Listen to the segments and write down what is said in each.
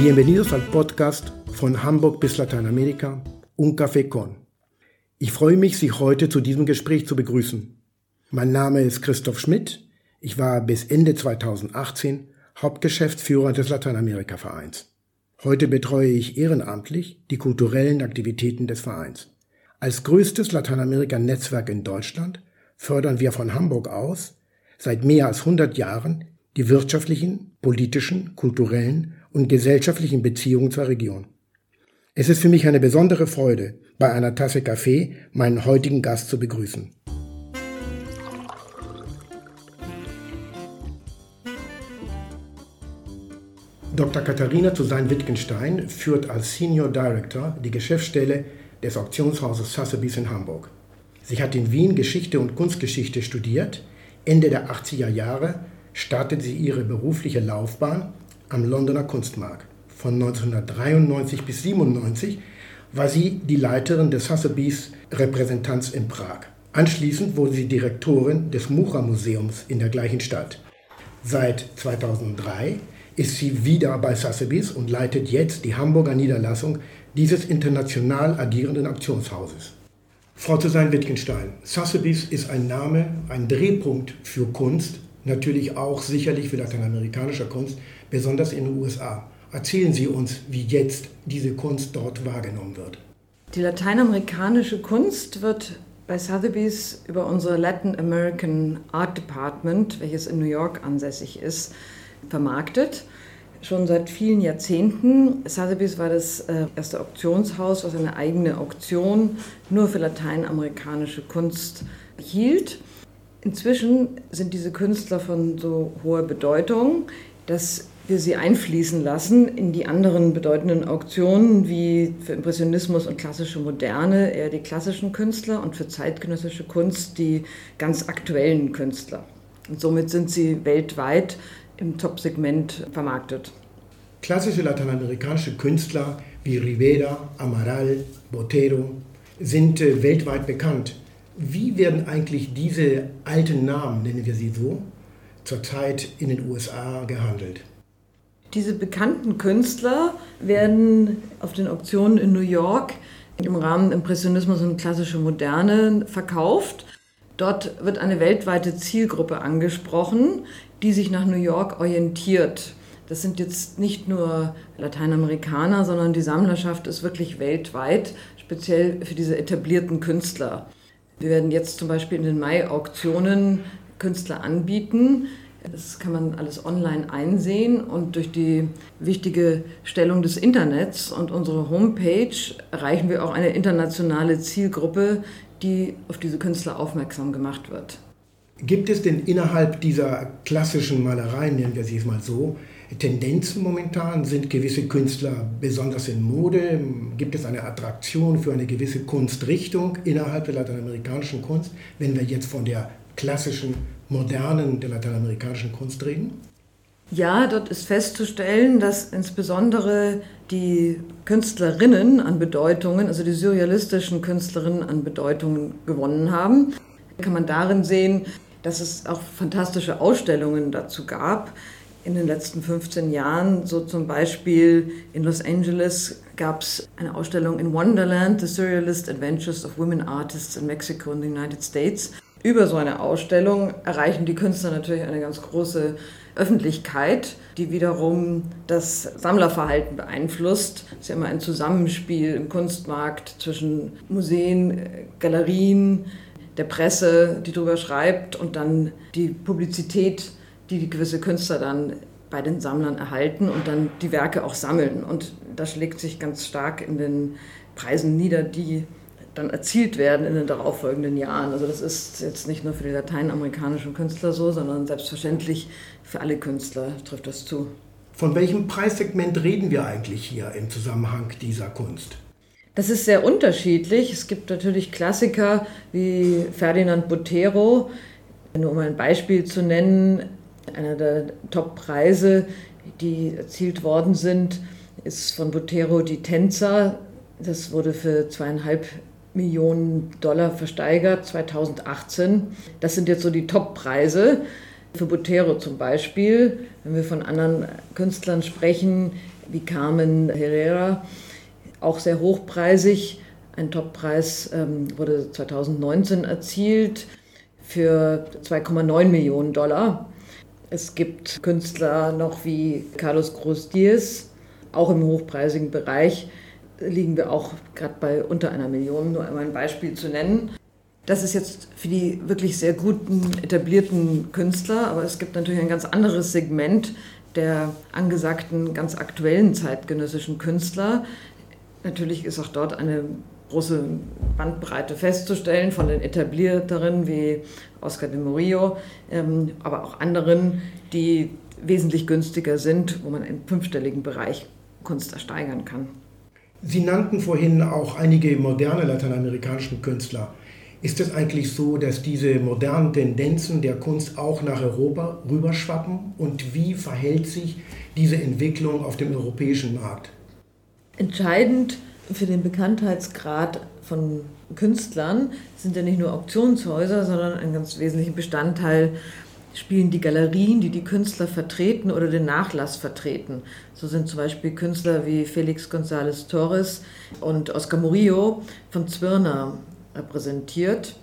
Bienvenidos al podcast von Hamburg bis Lateinamerika, Un Café Con. Ich freue mich, Sie heute zu diesem Gespräch zu begrüßen. Mein Name ist Christoph Schmidt. Ich war bis Ende 2018 Hauptgeschäftsführer des Lateinamerika-Vereins. Heute betreue ich ehrenamtlich die kulturellen Aktivitäten des Vereins. Als größtes Lateinamerika-Netzwerk in Deutschland fördern wir von Hamburg aus seit mehr als 100 Jahren die wirtschaftlichen, politischen, kulturellen und gesellschaftlichen Beziehungen zur Region. Es ist für mich eine besondere Freude, bei einer Tasse Kaffee meinen heutigen Gast zu begrüßen. Dr. Katharina Zusein-Wittgenstein führt als Senior Director die Geschäftsstelle des Auktionshauses Sotheby's in Hamburg. Sie hat in Wien Geschichte und Kunstgeschichte studiert. Ende der 80er Jahre startete sie ihre berufliche Laufbahn am Londoner Kunstmarkt. Von 1993 bis 1997 war sie die Leiterin des Sotheby's Repräsentanz in Prag. Anschließend wurde sie Direktorin des Mucha Museums in der gleichen Stadt. Seit 2003 ist sie wieder bei Sotheby's und leitet jetzt die Hamburger Niederlassung dieses international agierenden Auktionshauses. Frau Zusein-Wittgenstein, Sotheby's ist ein Name, ein Drehpunkt für Kunst, natürlich auch sicherlich für lateinamerikanische Kunst, besonders in den USA. Erzählen Sie uns, wie jetzt diese Kunst dort wahrgenommen wird. Die lateinamerikanische Kunst wird bei Sotheby's über unsere Latin American Art Department, welches in New York ansässig ist, vermarktet. Schon seit vielen Jahrzehnten. Sotheby's war das äh, erste Auktionshaus, was eine eigene Auktion nur für lateinamerikanische Kunst hielt. Inzwischen sind diese Künstler von so hoher Bedeutung, dass wir sie einfließen lassen in die anderen bedeutenden Auktionen, wie für Impressionismus und klassische Moderne eher die klassischen Künstler und für zeitgenössische Kunst die ganz aktuellen Künstler. Und somit sind sie weltweit im Top-Segment vermarktet. Klassische lateinamerikanische Künstler wie Rivera, Amaral, Botero sind äh, weltweit bekannt. Wie werden eigentlich diese alten Namen, nennen wir sie so, zurzeit in den USA gehandelt? Diese bekannten Künstler werden auf den Auktionen in New York im Rahmen Impressionismus und klassische Moderne verkauft. Dort wird eine weltweite Zielgruppe angesprochen, die sich nach New York orientiert. Das sind jetzt nicht nur Lateinamerikaner, sondern die Sammlerschaft ist wirklich weltweit, speziell für diese etablierten Künstler. Wir werden jetzt zum Beispiel in den Mai-Auktionen Künstler anbieten. Das kann man alles online einsehen und durch die wichtige Stellung des Internets und unsere Homepage erreichen wir auch eine internationale Zielgruppe, die auf diese Künstler aufmerksam gemacht wird. Gibt es denn innerhalb dieser klassischen Malereien, nennen wir sie es mal so, Tendenzen momentan? Sind gewisse Künstler besonders in Mode? Gibt es eine Attraktion für eine gewisse Kunstrichtung innerhalb der lateinamerikanischen Kunst, wenn wir jetzt von der klassischen, modernen der lateinamerikanischen Kunst reden? Ja, dort ist festzustellen, dass insbesondere die Künstlerinnen an Bedeutungen, also die surrealistischen Künstlerinnen an Bedeutungen gewonnen haben. Kann man darin sehen, dass es auch fantastische Ausstellungen dazu gab in den letzten 15 Jahren. So zum Beispiel in Los Angeles gab es eine Ausstellung in Wonderland, The Surrealist Adventures of Women Artists in Mexico and the United States. Über so eine Ausstellung erreichen die Künstler natürlich eine ganz große Öffentlichkeit, die wiederum das Sammlerverhalten beeinflusst. Es ist ja immer ein Zusammenspiel im Kunstmarkt zwischen Museen, Galerien, der Presse, die darüber schreibt und dann die Publizität, die gewisse Künstler dann bei den Sammlern erhalten und dann die Werke auch sammeln. Und das schlägt sich ganz stark in den Preisen nieder, die dann erzielt werden in den darauffolgenden Jahren. Also das ist jetzt nicht nur für die lateinamerikanischen Künstler so, sondern selbstverständlich für alle Künstler trifft das zu. Von welchem Preissegment reden wir eigentlich hier im Zusammenhang dieser Kunst? Das ist sehr unterschiedlich. Es gibt natürlich Klassiker wie Ferdinand Botero. Nur um ein Beispiel zu nennen, einer der Top-Preise, die erzielt worden sind, ist von Botero die Tänzer. Das wurde für zweieinhalb Millionen Dollar versteigert 2018. Das sind jetzt so die Top-Preise. Für Botero zum Beispiel, wenn wir von anderen Künstlern sprechen, wie Carmen Herrera, auch sehr hochpreisig. Ein Toppreis ähm, wurde 2019 erzielt für 2,9 Millionen Dollar. Es gibt Künstler noch wie Carlos Diaz, auch im hochpreisigen Bereich liegen wir auch gerade bei unter einer Million, nur einmal ein Beispiel zu nennen. Das ist jetzt für die wirklich sehr guten, etablierten Künstler, aber es gibt natürlich ein ganz anderes Segment der angesagten, ganz aktuellen zeitgenössischen Künstler. Natürlich ist auch dort eine große Bandbreite festzustellen von den etablierteren wie Oscar de Murillo, ähm, aber auch anderen, die wesentlich günstiger sind, wo man im fünfstelligen Bereich Kunst ersteigern kann. Sie nannten vorhin auch einige moderne lateinamerikanischen Künstler. Ist es eigentlich so, dass diese modernen Tendenzen der Kunst auch nach Europa rüberschwappen? Und wie verhält sich diese Entwicklung auf dem europäischen Markt? Entscheidend für den Bekanntheitsgrad von Künstlern sind ja nicht nur Auktionshäuser, sondern ein ganz wesentlicher Bestandteil spielen die Galerien, die die Künstler vertreten oder den Nachlass vertreten. So sind zum Beispiel Künstler wie Felix González Torres und Oscar Murillo von Zwirner repräsentiert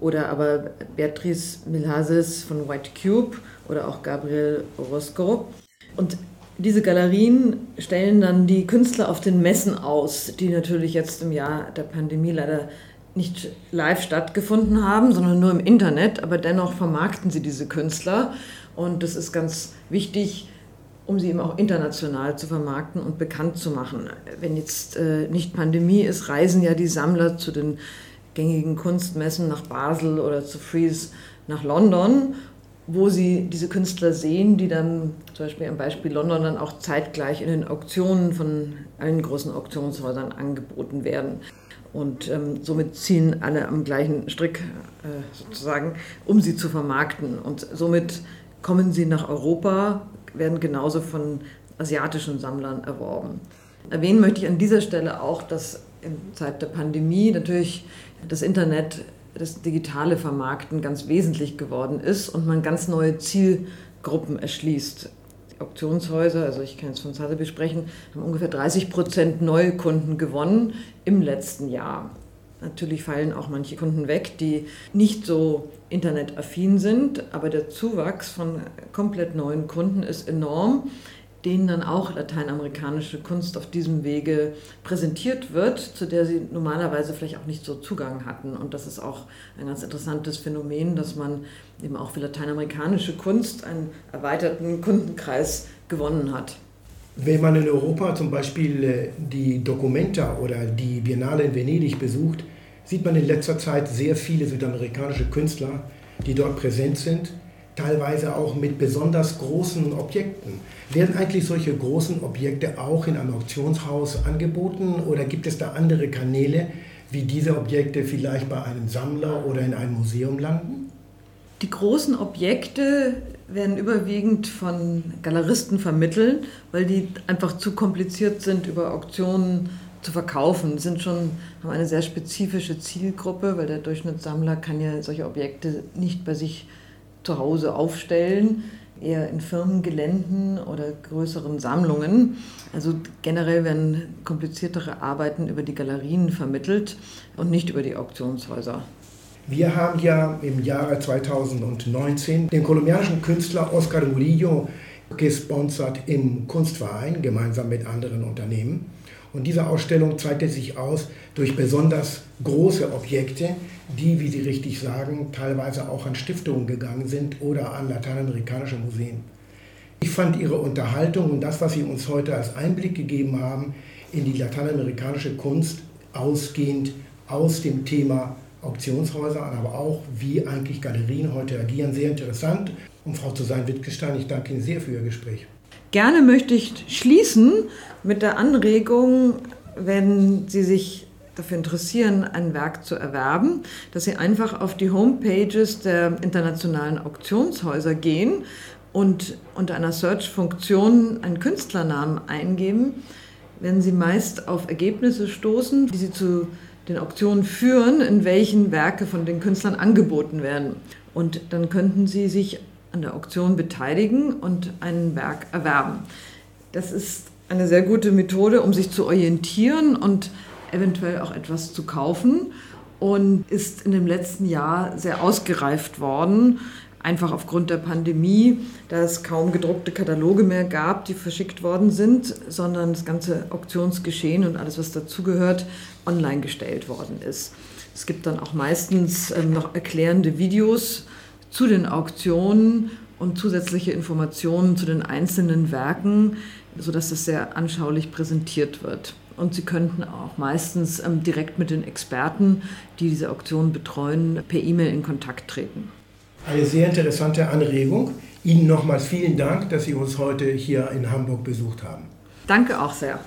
oder aber Beatrice Milhazes von White Cube oder auch Gabriel Orozco. Und diese Galerien stellen dann die Künstler auf den Messen aus, die natürlich jetzt im Jahr der Pandemie leider nicht live stattgefunden haben, sondern nur im Internet, aber dennoch vermarkten sie diese Künstler und das ist ganz wichtig, um sie eben auch international zu vermarkten und bekannt zu machen. Wenn jetzt äh, nicht Pandemie ist, reisen ja die Sammler zu den gängigen Kunstmessen nach Basel oder zu Fries nach London, wo sie diese Künstler sehen, die dann zum Beispiel am Beispiel London dann auch zeitgleich in den Auktionen von allen großen Auktionshäusern angeboten werden. Und ähm, somit ziehen alle am gleichen Strick äh, sozusagen, um sie zu vermarkten. Und somit kommen sie nach Europa, werden genauso von asiatischen Sammlern erworben. Erwähnen möchte ich an dieser Stelle auch, dass in Zeit der Pandemie natürlich das Internet, das digitale Vermarkten ganz wesentlich geworden ist und man ganz neue Zielgruppen erschließt. Die Auktionshäuser, also ich kann jetzt von Sotheby's sprechen, haben ungefähr 30 Prozent neue Kunden gewonnen im letzten Jahr. Natürlich fallen auch manche Kunden weg, die nicht so internetaffin sind, aber der Zuwachs von komplett neuen Kunden ist enorm denen dann auch lateinamerikanische Kunst auf diesem Wege präsentiert wird, zu der sie normalerweise vielleicht auch nicht so Zugang hatten. Und das ist auch ein ganz interessantes Phänomen, dass man eben auch für lateinamerikanische Kunst einen erweiterten Kundenkreis gewonnen hat. Wenn man in Europa zum Beispiel äh, die Documenta oder die Biennale in Venedig besucht, sieht man in letzter Zeit sehr viele südamerikanische Künstler, die dort präsent sind teilweise auch mit besonders großen Objekten. Werden eigentlich solche großen Objekte auch in einem Auktionshaus angeboten oder gibt es da andere Kanäle, wie diese Objekte vielleicht bei einem Sammler oder in einem Museum landen? Die großen Objekte werden überwiegend von Galeristen vermittelt, weil die einfach zu kompliziert sind, über Auktionen zu verkaufen. Sind schon, haben eine sehr spezifische Zielgruppe, weil der Durchschnittssammler kann ja solche Objekte nicht bei sich zu Hause aufstellen, eher in Firmengeländen oder größeren Sammlungen. Also generell werden kompliziertere Arbeiten über die Galerien vermittelt und nicht über die Auktionshäuser. Wir haben ja im Jahre 2019 den kolumbianischen Künstler Oscar Murillo gesponsert im Kunstverein gemeinsam mit anderen Unternehmen. Und diese Ausstellung zeichnet sich aus durch besonders große Objekte, die, wie Sie richtig sagen, teilweise auch an Stiftungen gegangen sind oder an lateinamerikanische Museen. Ich fand Ihre Unterhaltung und das, was Sie uns heute als Einblick gegeben haben in die lateinamerikanische Kunst, ausgehend aus dem Thema Auktionshäuser, aber auch wie eigentlich Galerien heute agieren, sehr interessant. Und Frau Susanne-Wittgenstein, ich danke Ihnen sehr für Ihr Gespräch. Gerne möchte ich schließen mit der Anregung, wenn Sie sich dafür interessieren, ein Werk zu erwerben, dass Sie einfach auf die Homepages der internationalen Auktionshäuser gehen und unter einer Search-Funktion einen Künstlernamen eingeben, werden Sie meist auf Ergebnisse stoßen, die Sie zu den Auktionen führen, in welchen Werke von den Künstlern angeboten werden. Und dann könnten Sie sich an der Auktion beteiligen und ein Werk erwerben. Das ist eine sehr gute Methode, um sich zu orientieren und eventuell auch etwas zu kaufen und ist in dem letzten Jahr sehr ausgereift worden. Einfach aufgrund der Pandemie, da es kaum gedruckte Kataloge mehr gab, die verschickt worden sind, sondern das ganze Auktionsgeschehen und alles, was dazugehört, online gestellt worden ist. Es gibt dann auch meistens ähm, noch erklärende Videos zu den Auktionen und zusätzliche Informationen zu den einzelnen Werken, sodass das sehr anschaulich präsentiert wird. Und Sie könnten auch meistens ähm, direkt mit den Experten, die diese Auktion betreuen, per E-Mail in Kontakt treten. Eine sehr interessante Anregung. Ihnen nochmals vielen Dank, dass Sie uns heute hier in Hamburg besucht haben. Danke auch sehr.